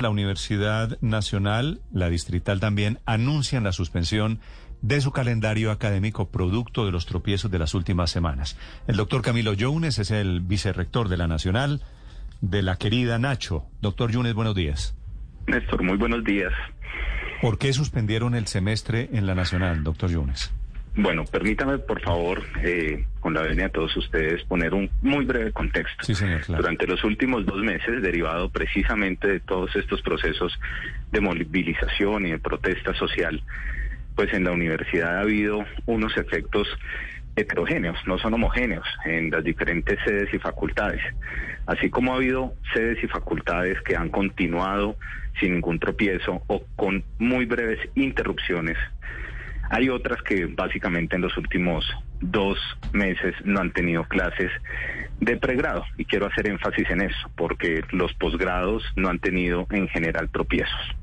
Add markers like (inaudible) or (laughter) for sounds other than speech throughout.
La Universidad Nacional, la Distrital también, anuncian la suspensión de su calendario académico producto de los tropiezos de las últimas semanas. El doctor Camilo Younes es el vicerrector de la Nacional, de la querida Nacho. Doctor Younes, buenos días. Néstor, muy buenos días. ¿Por qué suspendieron el semestre en la Nacional, doctor Younes? Bueno, permítame, por favor, eh, con la venia de todos ustedes, poner un muy breve contexto. Sí, señor, claro. Durante los últimos dos meses, derivado precisamente de todos estos procesos de movilización y de protesta social, pues en la universidad ha habido unos efectos heterogéneos, no son homogéneos en las diferentes sedes y facultades. Así como ha habido sedes y facultades que han continuado sin ningún tropiezo o con muy breves interrupciones hay otras que básicamente en los últimos dos meses no han tenido clases de pregrado y quiero hacer énfasis en eso porque los posgrados no han tenido en general tropiezos.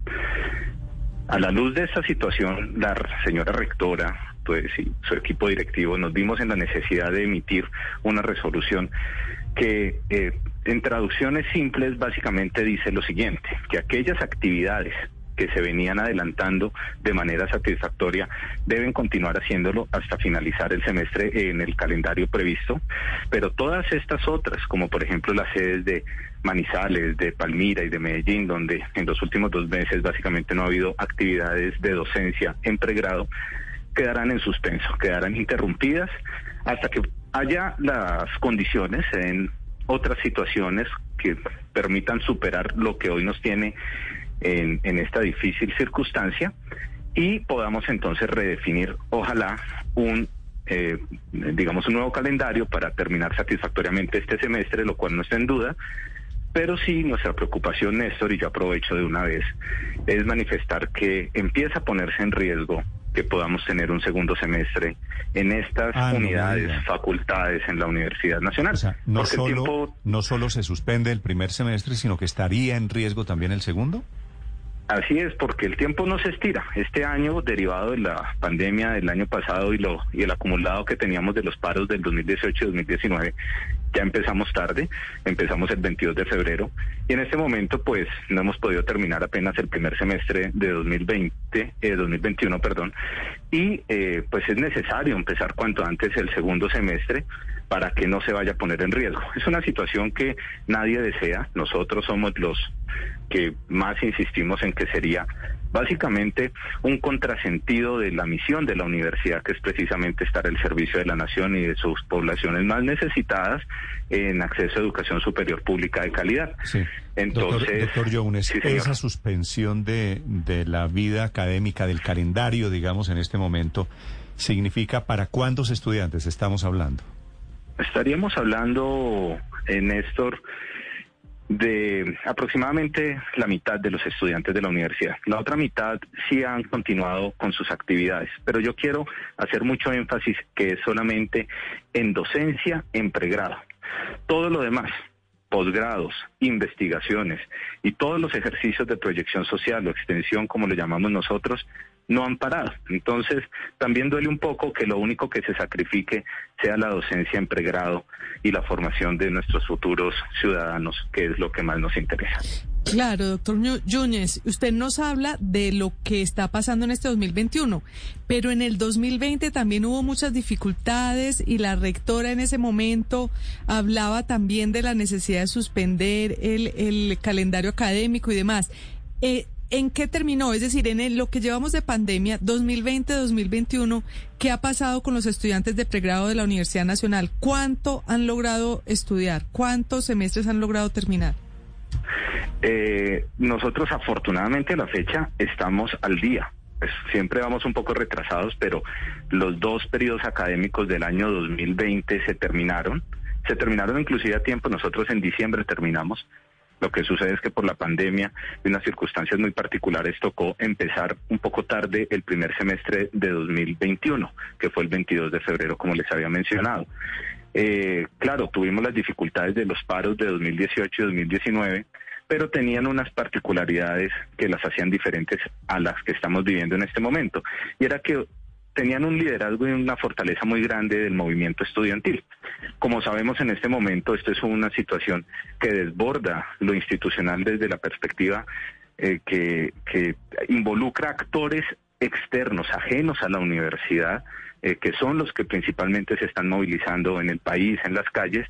A la luz de esta situación, la señora rectora pues, y su equipo directivo nos vimos en la necesidad de emitir una resolución que eh, en traducciones simples básicamente dice lo siguiente, que aquellas actividades que se venían adelantando de manera satisfactoria deben continuar haciéndolo hasta finalizar el semestre en el calendario previsto, pero todas estas otras, como por ejemplo las sedes de Manizales, de Palmira y de Medellín, donde en los últimos dos meses básicamente no ha habido actividades de docencia en pregrado, quedarán en suspenso, quedarán interrumpidas hasta que haya las condiciones en otras situaciones que permitan superar lo que hoy nos tiene en, esta difícil circunstancia y podamos entonces redefinir, ojalá, un eh, digamos, un nuevo calendario para terminar satisfactoriamente este semestre, lo cual no está en duda. Pero sí, nuestra preocupación, Néstor, y yo aprovecho de una vez, es manifestar que empieza a ponerse en riesgo que podamos tener un segundo semestre en estas Ah, unidades, facultades en la Universidad Nacional. O sea, no Porque el solo, tiempo no solo se suspende el primer semestre, sino que estaría en riesgo también el segundo. Así es, porque el tiempo no se estira. Este año, derivado de la pandemia del año pasado y, lo, y el acumulado que teníamos de los paros del 2018 y 2019, ya empezamos tarde, empezamos el 22 de febrero y en este momento pues no hemos podido terminar apenas el primer semestre de 2020, eh, 2021, perdón, y eh, pues es necesario empezar cuanto antes el segundo semestre para que no se vaya a poner en riesgo. (laughs) Es una situación que nadie desea, nosotros somos los que más insistimos en que sería básicamente un contrasentido de la misión de la universidad, que es precisamente estar al servicio de la nación y de sus poblaciones más necesitadas en acceso a educación superior pública de calidad. Sí. Entonces, doctor, doctor sí, señor. esa suspensión de, de la vida académica, del calendario, digamos, en este momento, significa para cuántos estudiantes estamos hablando. Estaríamos hablando, eh, Néstor, de aproximadamente la mitad de los estudiantes de la universidad. La otra mitad sí han continuado con sus actividades, pero yo quiero hacer mucho énfasis que es solamente en docencia, en pregrado. Todo lo demás, posgrados, investigaciones y todos los ejercicios de proyección social o extensión, como lo llamamos nosotros, no han parado. Entonces, también duele un poco que lo único que se sacrifique sea la docencia en pregrado y la formación de nuestros futuros ciudadanos, que es lo que más nos interesa. Claro, doctor Yúñez, usted nos habla de lo que está pasando en este 2021, pero en el 2020 también hubo muchas dificultades y la rectora en ese momento hablaba también de la necesidad de suspender el, calendario académico y demás. Eh, ¿En qué terminó? Es decir, en el- lo que llevamos de pandemia 2020-2021, ¿qué ha pasado con los estudiantes de pregrado de la Universidad Nacional? ¿Cuánto han logrado estudiar? ¿Cuántos semestres han logrado terminar? Eh, nosotros afortunadamente a la fecha estamos al día. Pues, siempre vamos un poco retrasados, pero los dos periodos académicos del año 2020 se terminaron. Se terminaron inclusive a tiempo. Nosotros en diciembre terminamos. Lo que sucede es que por la pandemia y unas circunstancias muy particulares tocó empezar un poco tarde el primer semestre de 2021, que fue el 22 de febrero, como les había mencionado. Eh, claro, tuvimos las dificultades de los paros de 2018 y 2019, pero tenían unas particularidades que las hacían diferentes a las que estamos viviendo en este momento. Y era que tenían un liderazgo y una fortaleza muy grande del movimiento estudiantil. Como sabemos en este momento, esto es una situación que desborda lo institucional desde la perspectiva eh, que, involucra actores externos, ajenos a la universidad, eh, que son los que principalmente se están movilizando en el país, en las calles,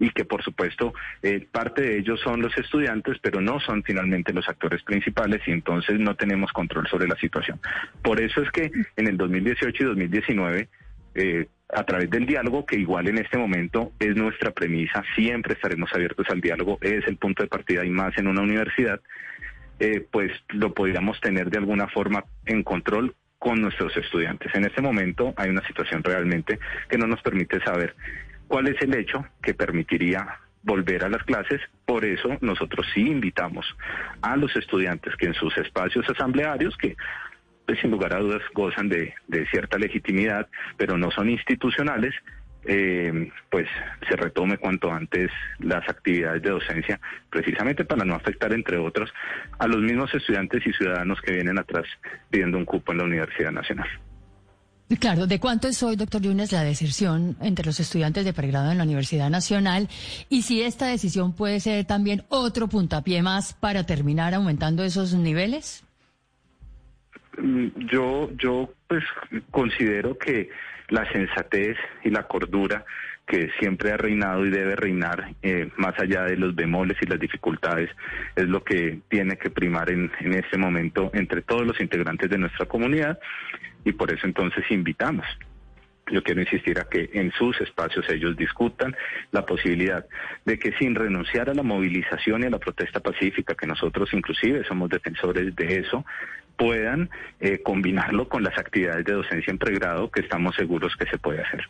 y que por supuesto eh, parte de ellos son los estudiantes, pero no son finalmente los actores principales y entonces no tenemos control sobre la situación. Por eso es que en el 2018 y 2019 eh, a través del diálogo, que igual en este momento es nuestra premisa, siempre estaremos abiertos al diálogo, es el punto de partida y más en una universidad, eh, pues lo podríamos tener de alguna forma en control con nuestros estudiantes. En este momento hay una situación realmente que no nos permite saber cuál es el hecho que permitiría volver a las clases. Por eso nosotros sí invitamos a los estudiantes que en sus espacios asamblearios, que pues, sin lugar a dudas gozan de, cierta legitimidad, pero no son institucionales, eh, pues se retome cuanto antes las actividades de docencia, precisamente para no afectar, entre otros, a los mismos estudiantes y ciudadanos que vienen atrás pidiendo un cupo en la Universidad Nacional. Claro, ¿de cuánto es hoy, doctor Yunes, la deserción entre los estudiantes de pregrado en la Universidad Nacional? Y si esta decisión puede ser también otro puntapié más para terminar aumentando esos niveles? Mm, yo, yo pues considero que la sensatez y la cordura que siempre ha reinado y debe reinar eh, más allá de los bemoles y las dificultades es lo que tiene que primar en, en este momento entre todos los integrantes de nuestra comunidad y por eso entonces invitamos. Yo quiero insistir a que en sus espacios ellos discutan la posibilidad de que sin renunciar a la movilización y a la protesta pacífica, que nosotros inclusive somos defensores de eso, puedan eh, combinarlo con las actividades de docencia en pregrado que estamos seguros que se puede hacer.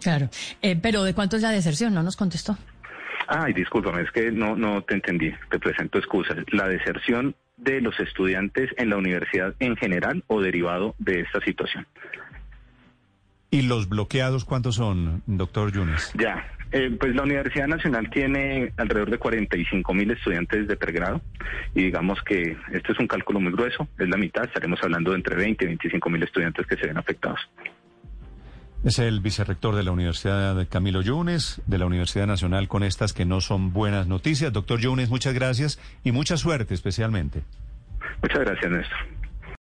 Claro, eh, pero ¿de cuánto es la deserción? No nos contestó. Ay, discúlpame, es que no, no te entendí, te presento excusas. La deserción de los estudiantes en la universidad en general o derivado de esta situación. ¿Y los bloqueados cuántos son, doctor Yunes? Ya, eh, pues la Universidad Nacional tiene alrededor de 45 mil estudiantes de pregrado y digamos que este es un cálculo muy grueso, es la mitad, estaremos hablando de entre 20 y 25 mil estudiantes que se ven afectados. Es el vicerrector de la Universidad Camilo Yunes, de la Universidad Nacional, con estas que no son buenas noticias. Doctor Yunes, muchas gracias y mucha suerte especialmente. Muchas gracias, Néstor.